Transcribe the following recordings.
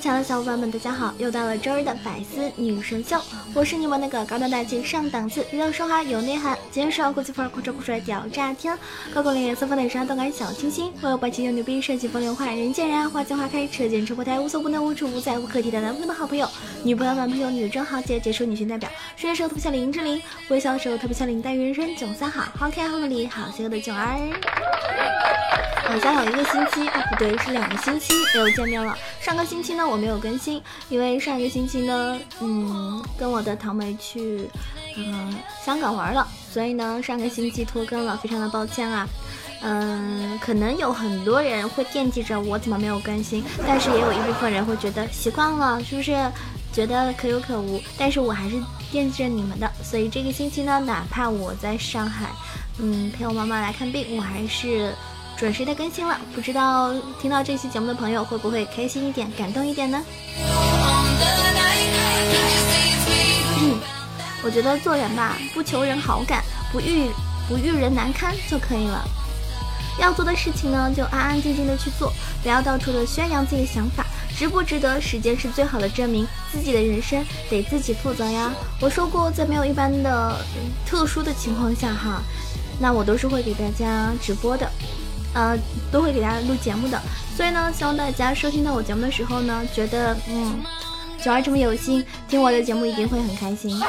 亲爱的小伙伴们，大家好！又到了周日的百思女神秀，我是你们那个高端大气上档次、娱乐说话有内涵、今天是国际范儿、酷帅酷帅屌炸天、高冷脸色风脸沙动感小清新、我有霸气又牛逼、帅气风流坏、人见人爱、花见花开、车见车爆胎、无所不能、无处不在、无可替代男朋友的好朋友、女朋友、男朋友、女装豪杰、杰出女性代表、帅的时候特别像林志玲，微笑的时候特别像林黛玉，人生囧三好，好可爱、好美丽、好邪恶的囧儿。好像有一个星期啊，不对，是两个星期没有见面了。上个星期呢，我没有更新，因为上一个星期呢，嗯，跟我的堂妹去，嗯，香港玩了，所以呢，上个星期拖更了，非常的抱歉啊。嗯，可能有很多人会惦记着我怎么没有更新，但是也有一部分人会觉得习惯了，是不是？觉得可有可无，但是我还是惦记着你们的，所以这个星期呢，哪怕我在上海，嗯，陪我妈妈来看病，我还是。准时的更新了，不知道听到这期节目的朋友会不会开心一点、感动一点呢？我觉得做人吧，不求人好感，不遇不遇人难堪就可以了。要做的事情呢，就安安静静的去做，不要到处的宣扬自己的想法，值不值得？时间是最好的证明，自己的人生得自己负责呀。我说过，在没有一般的特殊的情况下哈，那我都是会给大家直播的。呃，都会给大家录节目的，所以呢，希望大家收听到我节目的时候呢，觉得嗯，九儿这么有心，听我的节目一定会很开心。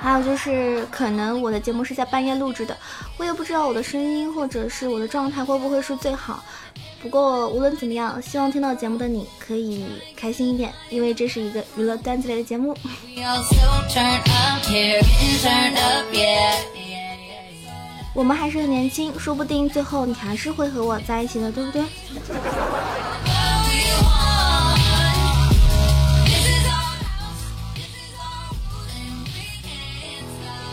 还有就是，可能我的节目是在半夜录制的，我也不知道我的声音或者是我的状态会不会是最好。不过无论怎么样，希望听到节目的你可以开心一点，因为这是一个娱乐段子类的节目。我们还是很年轻，说不定最后你还是会和我在一起的，对不对？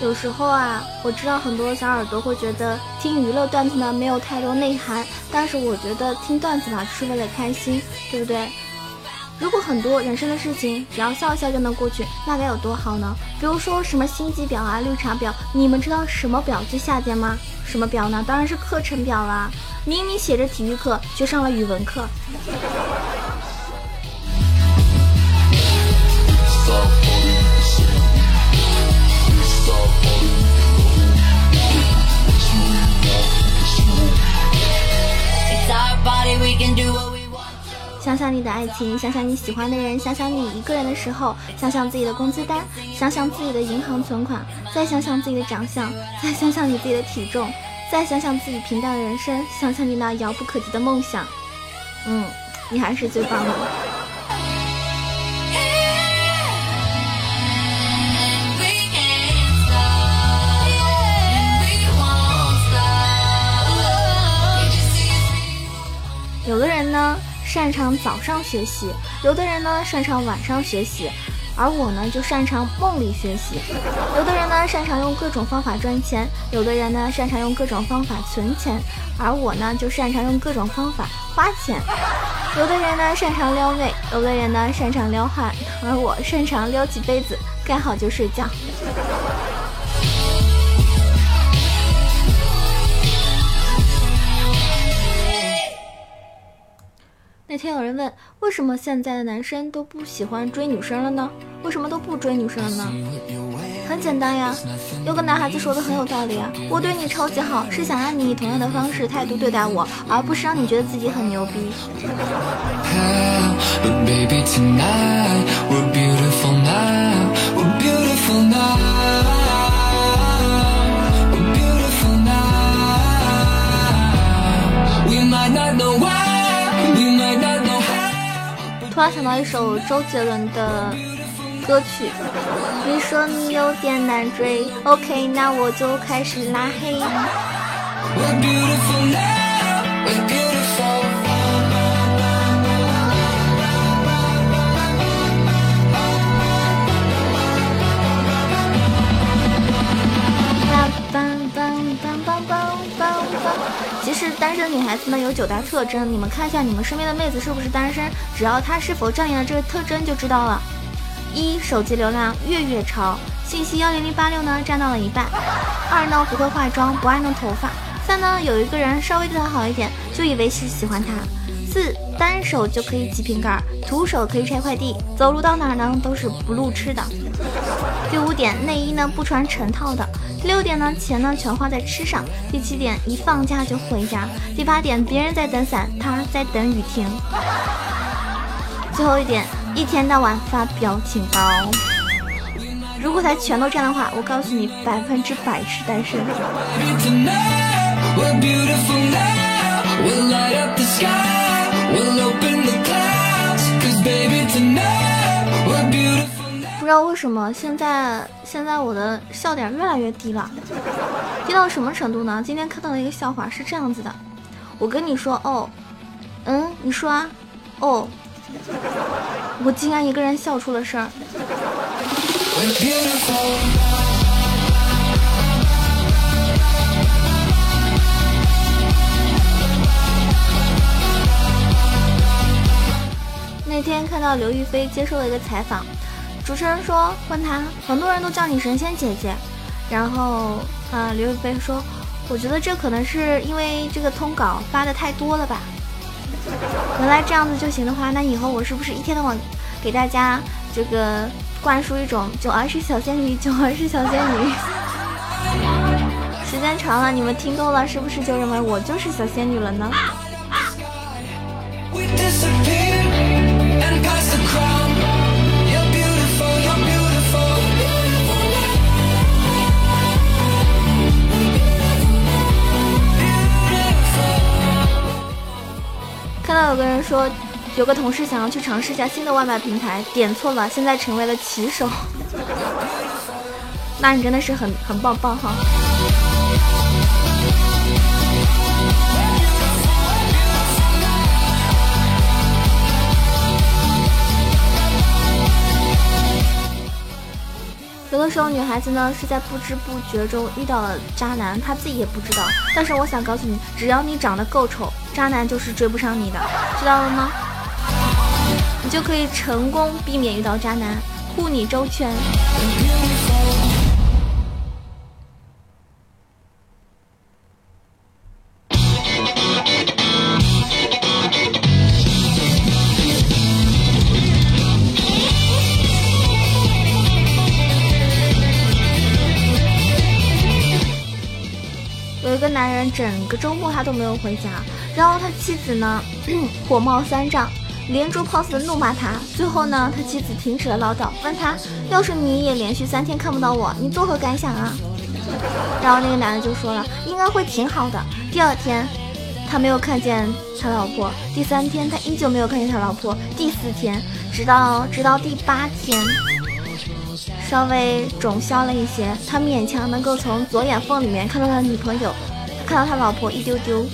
有时候啊，我知道很多小耳朵会觉得听娱乐段子呢没有太多内涵，但是我觉得听段子吧是为了开心，对不对？如果很多人生的事情只要笑一笑就能过去，那该有多好呢？比如说什么心机婊啊、绿茶婊，你们知道什么婊最下贱吗？什么婊呢？当然是课程婊啦！明明写着体育课，却上了语文课。想想你的爱情，想想你喜欢的人，想想你一个人的时候，想想自己的工资单，想想自己的银行存款，再想想自己的长相，再想想你自己的体重，再想想自己平淡的人生，想想你那遥不可及的梦想。嗯，你还是最棒的。擅长早上学习，有的人呢擅长晚上学习，而我呢就擅长梦里学习。有的人呢擅长用各种方法赚钱，有的人呢擅长用各种方法存钱，而我呢就擅长用各种方法花钱。有的人呢擅长撩妹，有的人呢擅长撩汉，而我擅长撩起杯子，盖好就睡觉。那天有人问，为什么现在的男生都不喜欢追女生了呢？为什么都不追女生了呢？很简单呀，有个男孩子说的很有道理啊，我对你超级好，是想让你以同样的方式态度对待我，而不是让你觉得自己很牛逼。突然想到一首周杰伦的歌曲，你说你有点难追，OK，那我就开始拉黑。单身女孩子呢有九大特征，你们看一下你们身边的妹子是不是单身，只要她是否占领了这个特征就知道了。一手机流量月月超，信息幺零零八六呢占到了一半。二呢不会化妆，不爱弄头发。三呢有一个人稍微对她好一点，就以为是喜欢她。四单手就可以挤瓶盖，徒手可以拆快递，走路到哪呢都是不路痴的。第五点内衣呢不穿成套的。第六点呢钱呢全花在吃上。第七点一放假就回家。第八点别人在等伞，他在等雨停。最后一点一天到晚发表情包。如果他全都这样的话，我告诉你百分之百是单身。不知道为什么现在现在我的笑点越来越低了，低到什么程度呢？今天看到了一个笑话是这样子的，我跟你说哦，嗯，你说啊，哦，我竟然一个人笑出了声儿。那天看到刘亦菲接受了一个采访，主持人说问他，很多人都叫你神仙姐姐，然后啊，刘亦菲说，我觉得这可能是因为这个通稿发的太多了吧。原来这样子就行的话，那以后我是不是一天到晚给大家这个？灌输一种九儿是小仙女，九儿是小仙女。时间长了，你们听够了，是不是就认为我就是小仙女了呢？有个人说。有个同事想要去尝试一下新的外卖平台，点错了，现在成为了骑手。那你真的是很很棒棒哈！有的时候，女孩子呢是在不知不觉中遇到了渣男，她自己也不知道。但是我想告诉你，只要你长得够丑，渣男就是追不上你的，知道了吗？你就可以成功避免遇到渣男，护你周全。整个周末他都没有回家，然后他妻子呢，火冒三丈。连珠炮似的怒骂他，最后呢，他妻子停止了唠叨，问他：“要是你也连续三天看不到我，你作何感想啊？”然后那个男的就说了：“应该会挺好的。”第二天，他没有看见他老婆；第三天，他依旧没有看见他老婆；第四天，直到直到第八天，稍微肿消了一些，他勉强能够从左眼缝里面看到他的女朋友，看到他老婆一丢丢。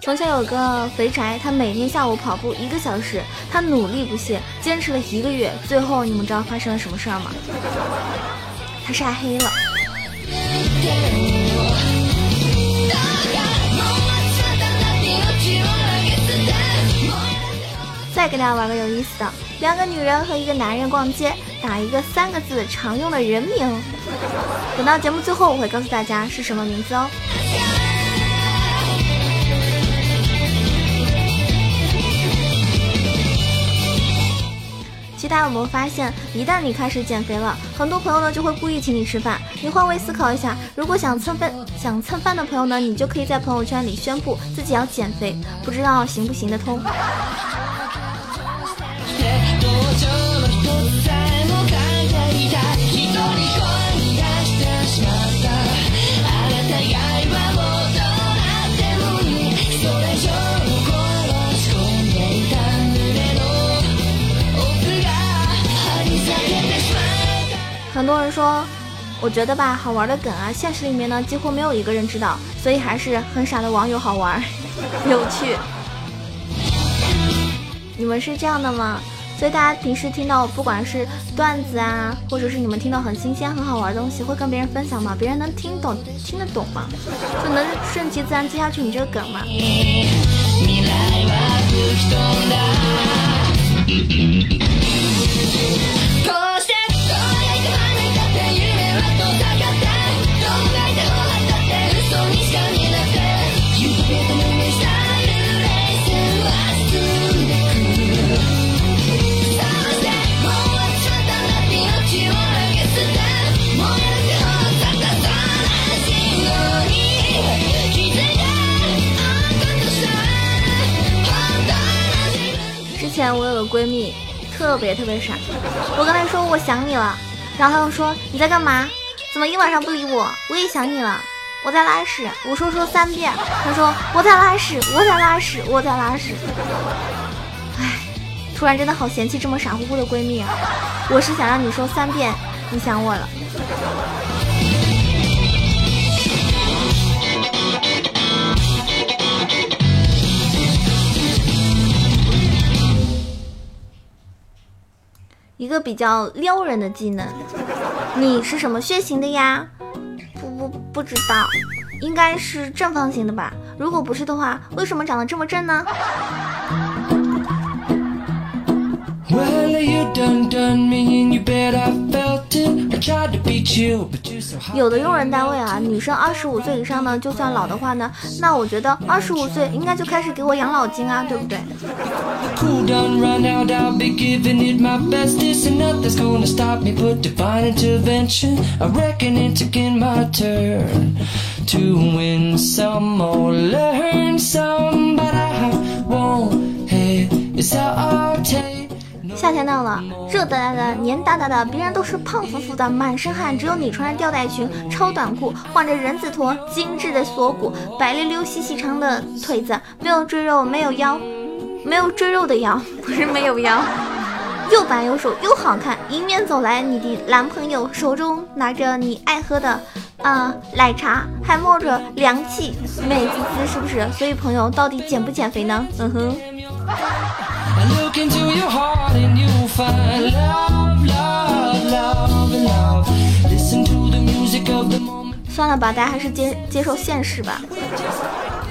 从前有个肥宅，他每天下午跑步一个小时，他努力不懈，坚持了一个月，最后你们知道发生了什么事儿吗？他晒黑了。再给大家玩个有意思的，两个女人和一个男人逛街，打一个三个字常用的人名。等到节目最后，我会告诉大家是什么名字哦。大家有没有发现，一旦你开始减肥了，很多朋友呢就会故意请你吃饭。你换位思考一下，如果想蹭饭想蹭饭的朋友呢，你就可以在朋友圈里宣布自己要减肥，不知道行不行得通。很多人说，我觉得吧，好玩的梗啊，现实里面呢几乎没有一个人知道。所以还是很傻的网友好玩，有趣。你们是这样的吗？所以大家平时听到不管是段子啊，或者是你们听到很新鲜、很好玩的东西，会跟别人分享吗？别人能听懂、听得懂吗？就能顺其自然接下去你这个梗吗？前我有个闺蜜，特别特别傻。我跟她说我想你了，然后她又说你在干嘛？怎么一晚上不理我？我也想你了，我在拉屎。我说说三遍，她说我在拉屎，我在拉屎，我在拉屎。唉，突然真的好嫌弃这么傻乎乎的闺蜜啊！我是想让你说三遍你想我了。一个比较撩人的技能，你是什么血型的呀？不不不知道，应该是正方形的吧？如果不是的话，为什么长得这么正呢？有的用人单位啊，女生二十五岁以上呢，就算老的话呢，那我觉得二十五岁应该就开始给我养老金啊，对不对？夏天到了，热哒哒的，黏哒哒的，别人都是胖乎乎的，满身汗，只有你穿着吊带裙、超短裤，换着人字拖，精致的锁骨，白溜溜细细长的腿子，没有赘肉，没有腰，没有赘肉的腰，不是没有腰，又白又瘦又好看。迎面走来你的男朋友，手中拿着你爱喝的啊奶茶，还冒着凉气，美滋滋，是不是？所以朋友到底减不减肥呢？嗯哼。算了吧，大家还是接接受现实吧。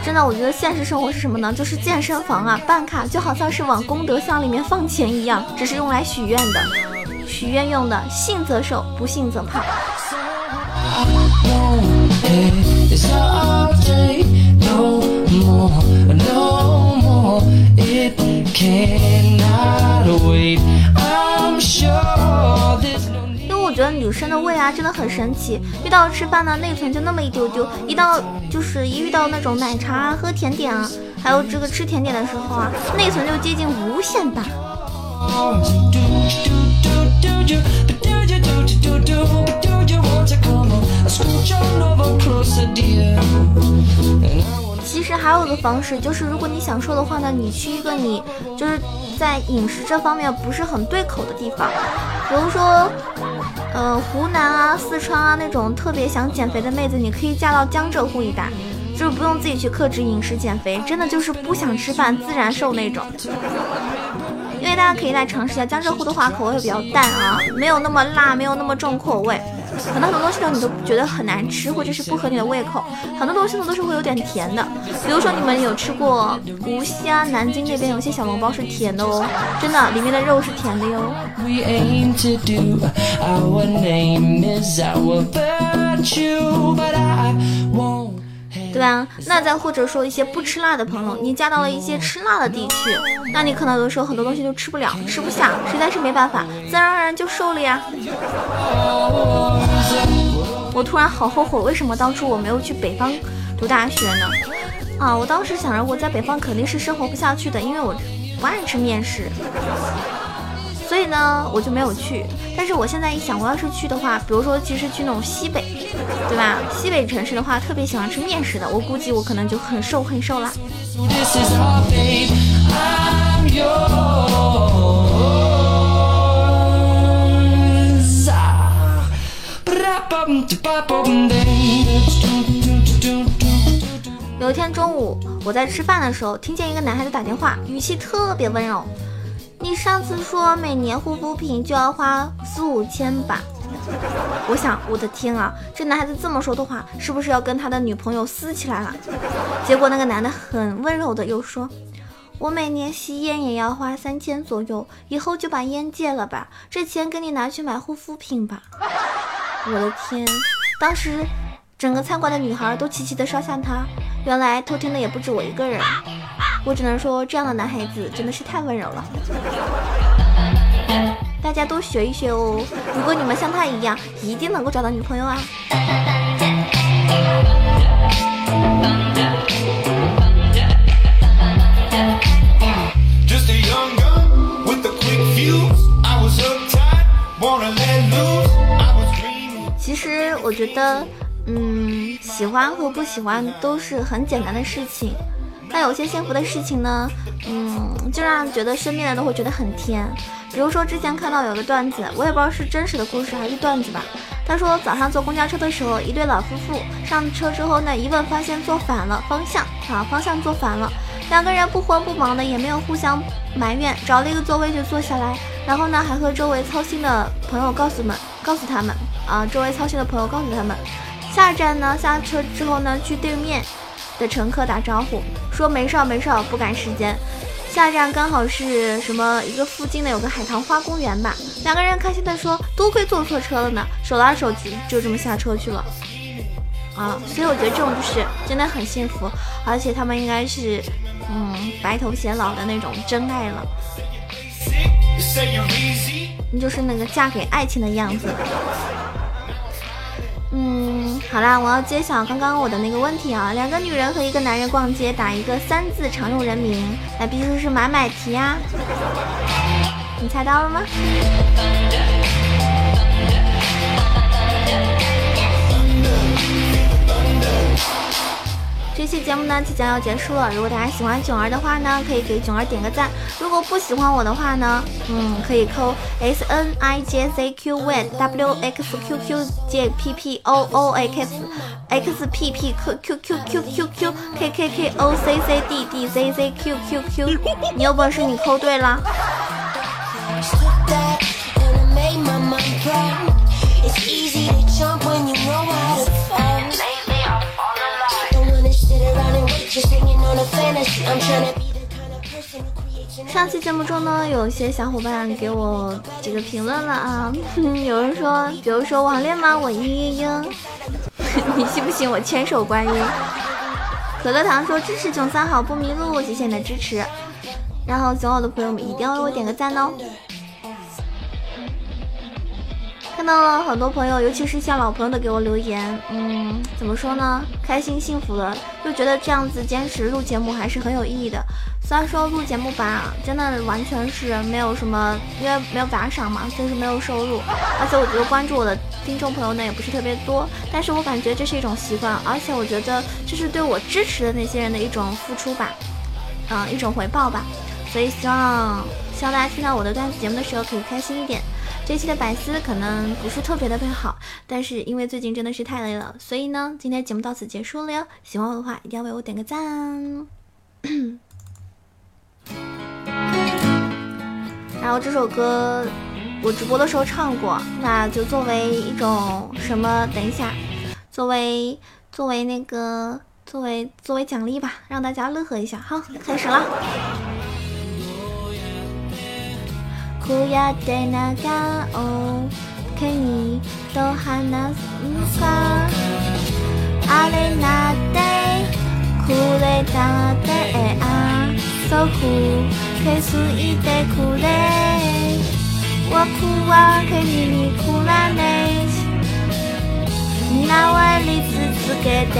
真的，我觉得现实生活是什么呢？就是健身房啊，办卡就好像是往功德箱里面放钱一样，只是用来许愿的，许愿用的。信则受，不信则胖。Can not wait，因为我觉得女生的胃啊真的很神奇，遇到吃饭呢内存就那么一丢丢，一到就是一遇到那种奶茶啊、喝甜点啊，还有这个吃甜点的时候啊，内存就接近无限大。其实还有一个方式，就是如果你想瘦的话呢，你去一个你就是在饮食这方面不是很对口的地方，比如说，呃，湖南啊、四川啊那种特别想减肥的妹子，你可以嫁到江浙沪一带，就是不用自己去克制饮食减肥，真的就是不想吃饭自然瘦那种。因为大家可以来尝试一下江浙沪的话，口味会比较淡啊，没有那么辣，没有那么重口味。很多很多东西呢，你都觉得很难吃，或者是不合你的胃口。很多东西呢，都是会有点甜的。比如说，你们有吃过无锡啊、南京那边有些小笼包是甜的哦，真的，里面的肉是甜的哟。对吧？那再或者说一些不吃辣的朋友，你嫁到了一些吃辣的地区，那你可能有的时候很多东西都吃不了，吃不下，实在是没办法，自然而然就瘦了呀。我突然好后悔，为什么当初我没有去北方读大学呢？啊，我当时想着我在北方肯定是生活不下去的，因为我不爱吃面食。所以呢，我就没有去。但是我现在一想，我要是去的话，比如说，其实去那种西北，对吧？西北城市的话，特别喜欢吃面食的，我估计我可能就很瘦很瘦啦。有一天中午，我在吃饭的时候，听见一个男孩子打电话，语气特别温柔。你上次说每年护肤品就要花四五千吧？我想，我的天啊，这男孩子这么说的话，是不是要跟他的女朋友撕起来了？结果那个男的很温柔的又说，我每年吸烟也要花三千左右，以后就把烟戒了吧，这钱给你拿去买护肤品吧。我的天，当时。整个餐馆的女孩都齐齐的烧向他，原来偷听的也不止我一个人。我只能说，这样的男孩子真的是太温柔了。大家都学一学哦，如果你们像他一样，一定能够找到女朋友啊。其实我觉得。嗯，喜欢和不喜欢都是很简单的事情，但有些幸福的事情呢，嗯，就让觉得身边人都会觉得很甜。比如说之前看到有个段子，我也不知道是真实的故事还是段子吧。他说早上坐公交车的时候，一对老夫妇上车之后呢，一问发现坐反了方向，啊，方向坐反了。两个人不慌不忙的，也没有互相埋怨，找了一个座位就坐下来，然后呢，还和周围操心的朋友告诉们，告诉他们，啊，周围操心的朋友告诉他们。下站呢，下车之后呢，去对面的乘客打招呼，说没事没事，不赶时间。下站刚好是什么一个附近的有个海棠花公园吧，两个人开心的说，多亏坐错车了呢，手拉手就就这么下车去了。啊，所以我觉得这种就是真的很幸福，而且他们应该是嗯白头偕老的那种真爱了，你就是那个嫁给爱情的样子。嗯，好啦，我要揭晓刚刚我的那个问题啊。两个女人和一个男人逛街，打一个三字常用人名，那必须是买买提呀。你猜到了吗？这期节目呢即将要结束了，如果大家喜欢囧儿的话呢，可以给囧儿点个赞；如果不喜欢我的话呢，嗯，可以扣 S N I J Z Q W W X Q Q J P P O O X X P P Q Q Q Q Q Q K K K O C C D D Z Z Q Q Q，你有本事你扣对了。上期节目中呢，有些小伙伴给我这个评论了啊，有人说，比如说网恋吗？我嘤嘤嘤，你信不信我千手观音？可乐糖说支持囧三好不迷路，谢谢你的支持。然后囧我的朋友们一定要为我点个赞哦。到了很多朋友，尤其是像老朋友的给我留言，嗯，怎么说呢？开心幸福的，就觉得这样子坚持录节目还是很有意义的。虽然说录节目吧，真的完全是没有什么，因为没有打赏嘛，就是没有收入。而且我觉得关注我的听众朋友呢也不是特别多，但是我感觉这是一种习惯，而且我觉得这是对我支持的那些人的一种付出吧，嗯，一种回报吧。所以希望希望大家听到我的段子节目的时候可以开心一点。这期的百思可能不是特别的好，但是因为最近真的是太累了，所以呢，今天节目到此结束了哟。喜欢我的话，一定要为我点个赞。然后这首歌我直播的时候唱过，那就作为一种什么？等一下，作为作为那个作为作为奖励吧，让大家乐呵一下。好，开始了。こうやって長を手にと話すかあれなってくれたってあそう消すいてくれ僕は君にくらね縄り続けて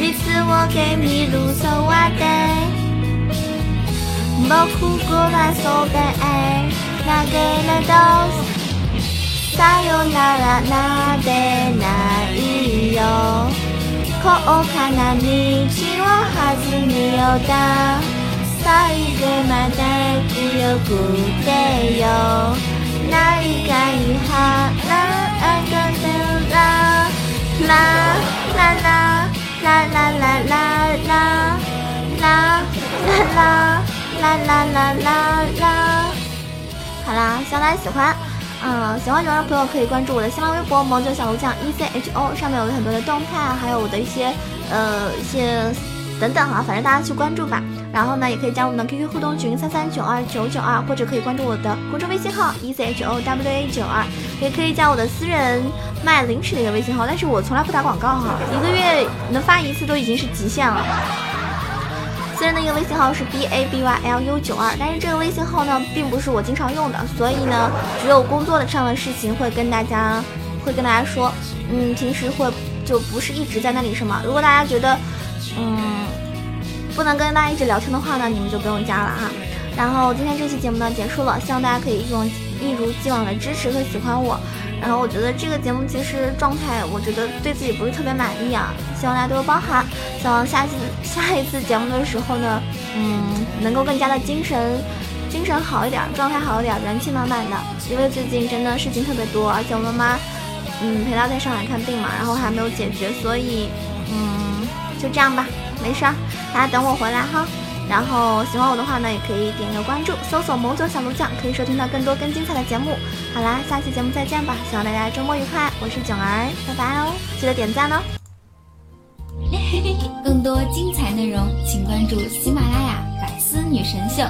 いつをけ見るそうで 我哭过，难受过，爱过，来都。再有那拉拉的那依哟，坎坷那日子我哈子没有哒，再有那大吉哟古得哟，那一杆一哈拉俺个对啦，啦啦啦啦啦啦啦啦啦。啦啦啦啦啦。好啦，希望大家喜欢。嗯，喜欢九儿的朋友可以关注我的新浪微博“萌九小鹿酱 E C H O”，上面有很多的动态，还有我的一些呃一些等等哈，反正大家去关注吧。然后呢，也可以加我们的 QQ 互动群三三九二九九二，或者可以关注我的公众微信号 E C H O W A 九二，也可以加我的私人卖零食的一个微信号，但是我从来不打广告哈，一个月能发一次都已经是极限了。私人的一个微信号是 b a b y l u 九二，但是这个微信号呢，并不是我经常用的，所以呢，只有工作的上的事情会跟大家，会跟大家说，嗯，平时会就不是一直在那里什么。如果大家觉得，嗯，不能跟大家一直聊天的话呢，你们就不用加了哈。然后今天这期节目呢结束了，希望大家可以一如一如既往的支持和喜欢我。然后我觉得这个节目其实状态，我觉得对自己不是特别满意啊，希望大家多多包涵。希望下次下一次节目的时候呢，嗯，能够更加的精神精神好一点，状态好一点，元气满满的。因为最近真的事情特别多，而且我妈妈嗯陪她在上海看病嘛，然后还没有解决，所以嗯就这样吧，没事儿，大家等我回来哈。然后喜欢我的话呢，也可以点个关注，搜索“某九小鹿酱”，可以收听到更多更精彩的节目。好啦，下期节目再见吧！希望大家周末愉快，我是囧儿，拜拜哦！记得点赞哦。更多精彩内容，请关注喜马拉雅《百思女神秀》。